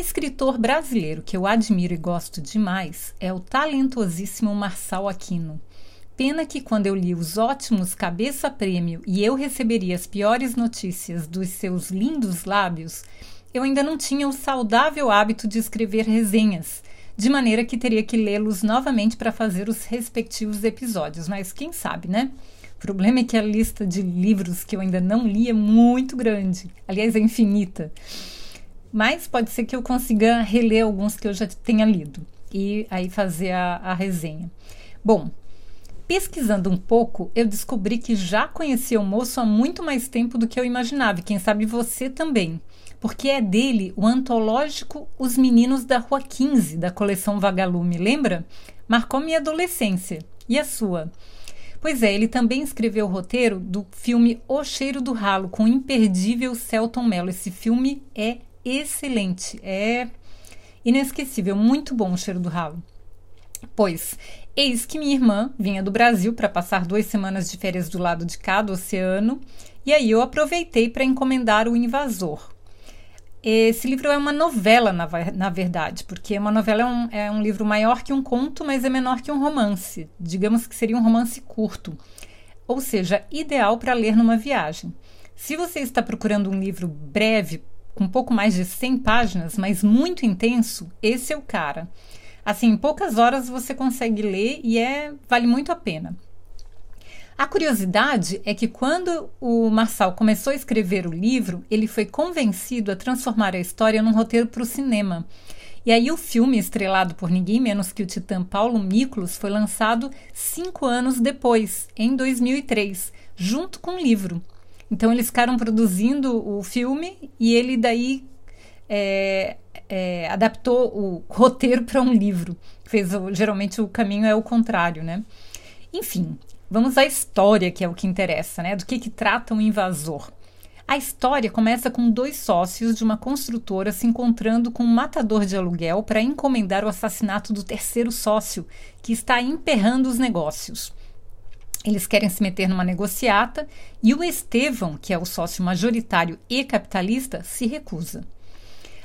Escritor brasileiro que eu admiro e gosto demais, é o talentosíssimo Marçal Aquino. Pena que quando eu li os ótimos Cabeça Prêmio e eu receberia as piores notícias dos seus lindos lábios, eu ainda não tinha o saudável hábito de escrever resenhas, de maneira que teria que lê-los novamente para fazer os respectivos episódios, mas quem sabe, né? O problema é que a lista de livros que eu ainda não li é muito grande, aliás, é infinita mas pode ser que eu consiga reler alguns que eu já tenha lido e aí fazer a, a resenha. Bom, pesquisando um pouco, eu descobri que já conhecia o moço há muito mais tempo do que eu imaginava, e quem sabe você também, porque é dele o antológico Os Meninos da Rua 15, da coleção Vagalume, lembra? Marcou minha adolescência. E a sua? Pois é, ele também escreveu o roteiro do filme O Cheiro do Ralo, com o imperdível Celton Mello. Esse filme é excelente, é inesquecível, muito bom o cheiro do ralo. Pois, eis que minha irmã vinha do Brasil para passar duas semanas de férias do lado de cá do oceano, e aí eu aproveitei para encomendar O Invasor. Esse livro é uma novela, na, na verdade, porque uma novela é um, é um livro maior que um conto, mas é menor que um romance. Digamos que seria um romance curto, ou seja, ideal para ler numa viagem. Se você está procurando um livro breve com pouco mais de 100 páginas, mas muito intenso, esse é o cara. Assim, em poucas horas você consegue ler e é vale muito a pena. A curiosidade é que quando o Marçal começou a escrever o livro, ele foi convencido a transformar a história num roteiro para o cinema. E aí o filme, estrelado por ninguém menos que o titã Paulo Miklos, foi lançado cinco anos depois, em 2003, junto com o livro. Então eles ficaram produzindo o filme e ele daí é, é, adaptou o roteiro para um livro. Fez geralmente o caminho é o contrário, né? Enfim, vamos à história que é o que interessa, né? Do que, que trata um invasor. A história começa com dois sócios de uma construtora se encontrando com um matador de aluguel para encomendar o assassinato do terceiro sócio, que está emperrando os negócios. Eles querem se meter numa negociata e o Estevão, que é o sócio majoritário e capitalista, se recusa.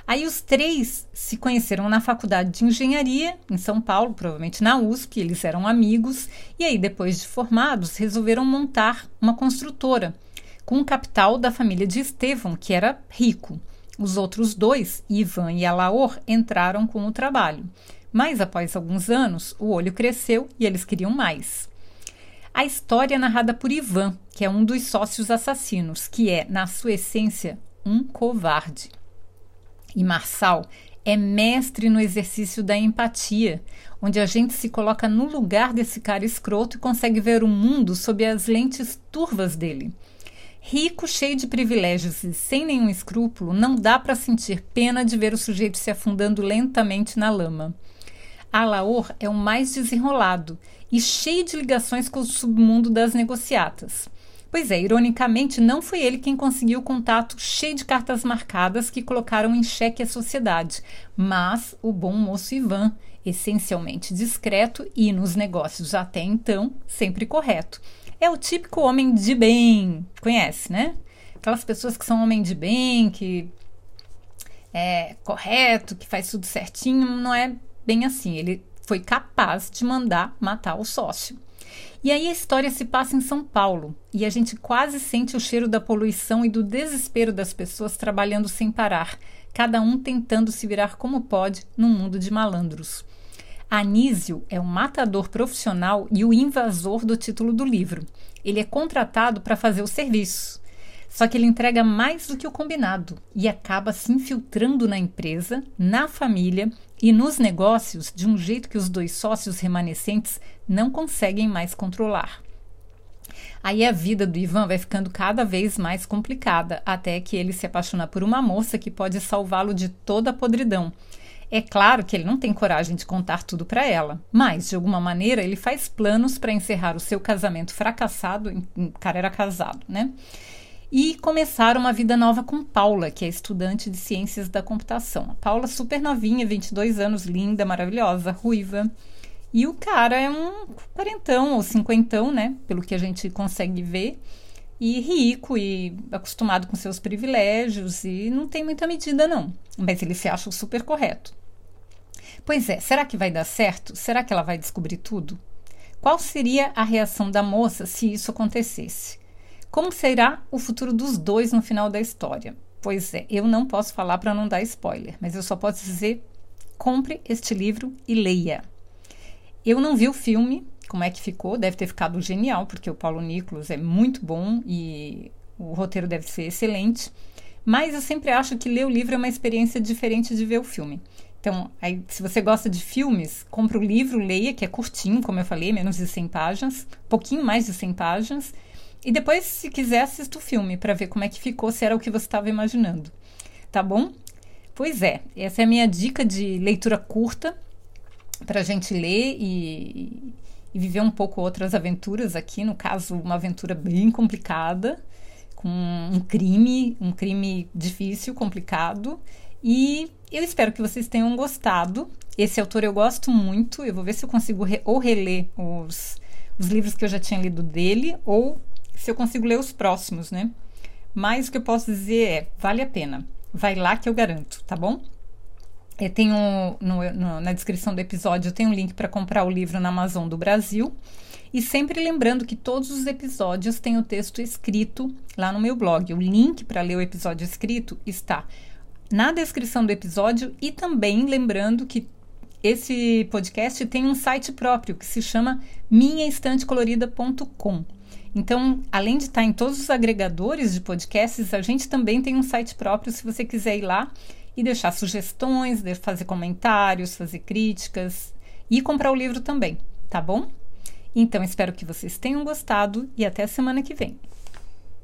Aí os três se conheceram na faculdade de engenharia em São Paulo, provavelmente na USP, eles eram amigos, e aí depois de formados resolveram montar uma construtora com o capital da família de Estevão, que era rico. Os outros dois, Ivan e Alaor, entraram com o trabalho. Mas após alguns anos, o olho cresceu e eles queriam mais. A história é narrada por Ivan, que é um dos sócios assassinos, que é, na sua essência, um covarde. E Marçal é mestre no exercício da empatia, onde a gente se coloca no lugar desse cara escroto e consegue ver o mundo sob as lentes turvas dele. Rico, cheio de privilégios e sem nenhum escrúpulo, não dá para sentir pena de ver o sujeito se afundando lentamente na lama. Alaor é o mais desenrolado e cheio de ligações com o submundo das negociatas. Pois é, ironicamente, não foi ele quem conseguiu o contato cheio de cartas marcadas que colocaram em xeque a sociedade, mas o bom moço Ivan, essencialmente discreto e nos negócios até então sempre correto. É o típico homem de bem, conhece, né? Aquelas pessoas que são homem de bem, que é correto, que faz tudo certinho, não é bem assim. Ele foi capaz de mandar matar o sócio. E aí a história se passa em São Paulo e a gente quase sente o cheiro da poluição e do desespero das pessoas trabalhando sem parar, cada um tentando se virar como pode num mundo de malandros. Anísio é um matador profissional e o invasor do título do livro. Ele é contratado para fazer o serviço. Só que ele entrega mais do que o combinado e acaba se infiltrando na empresa, na família e nos negócios de um jeito que os dois sócios remanescentes não conseguem mais controlar. Aí a vida do Ivan vai ficando cada vez mais complicada, até que ele se apaixona por uma moça que pode salvá-lo de toda a podridão. É claro que ele não tem coragem de contar tudo para ela, mas de alguma maneira ele faz planos para encerrar o seu casamento fracassado, o cara era casado, né? E começar uma vida nova com Paula, que é estudante de ciências da computação. A Paula super novinha, 22 anos, linda, maravilhosa, ruiva. E o cara é um quarentão ou cinquentão, né? Pelo que a gente consegue ver. E rico e acostumado com seus privilégios e não tem muita medida, não. Mas ele se acha super correto. Pois é, será que vai dar certo? Será que ela vai descobrir tudo? Qual seria a reação da moça se isso acontecesse? Como será o futuro dos dois no final da história? Pois é, eu não posso falar para não dar spoiler, mas eu só posso dizer: compre este livro e leia. Eu não vi o filme, como é que ficou, deve ter ficado genial, porque o Paulo Nicolas é muito bom e o roteiro deve ser excelente. Mas eu sempre acho que ler o livro é uma experiência diferente de ver o filme. Então, aí, se você gosta de filmes, compre o livro, leia, que é curtinho, como eu falei, menos de 100 páginas, pouquinho mais de 100 páginas. E depois, se quiser, assista o filme para ver como é que ficou, se era o que você estava imaginando. Tá bom? Pois é, essa é a minha dica de leitura curta para a gente ler e, e viver um pouco outras aventuras aqui. No caso, uma aventura bem complicada, com um crime, um crime difícil, complicado. E eu espero que vocês tenham gostado. Esse autor eu gosto muito. Eu vou ver se eu consigo re ou reler os, os livros que eu já tinha lido dele, ou se eu consigo ler os próximos, né? Mas o que eu posso dizer é: vale a pena. Vai lá que eu garanto, tá bom? Eu tenho no, no, na descrição do episódio tenho um link para comprar o livro na Amazon do Brasil. E sempre lembrando que todos os episódios têm o texto escrito lá no meu blog. O link para ler o episódio escrito está na descrição do episódio e também lembrando que esse podcast tem um site próprio que se chama minhaestantecolorida.com. Então, além de estar em todos os agregadores de podcasts, a gente também tem um site próprio se você quiser ir lá e deixar sugestões, fazer comentários, fazer críticas e comprar o livro também, tá bom? Então, espero que vocês tenham gostado e até semana que vem.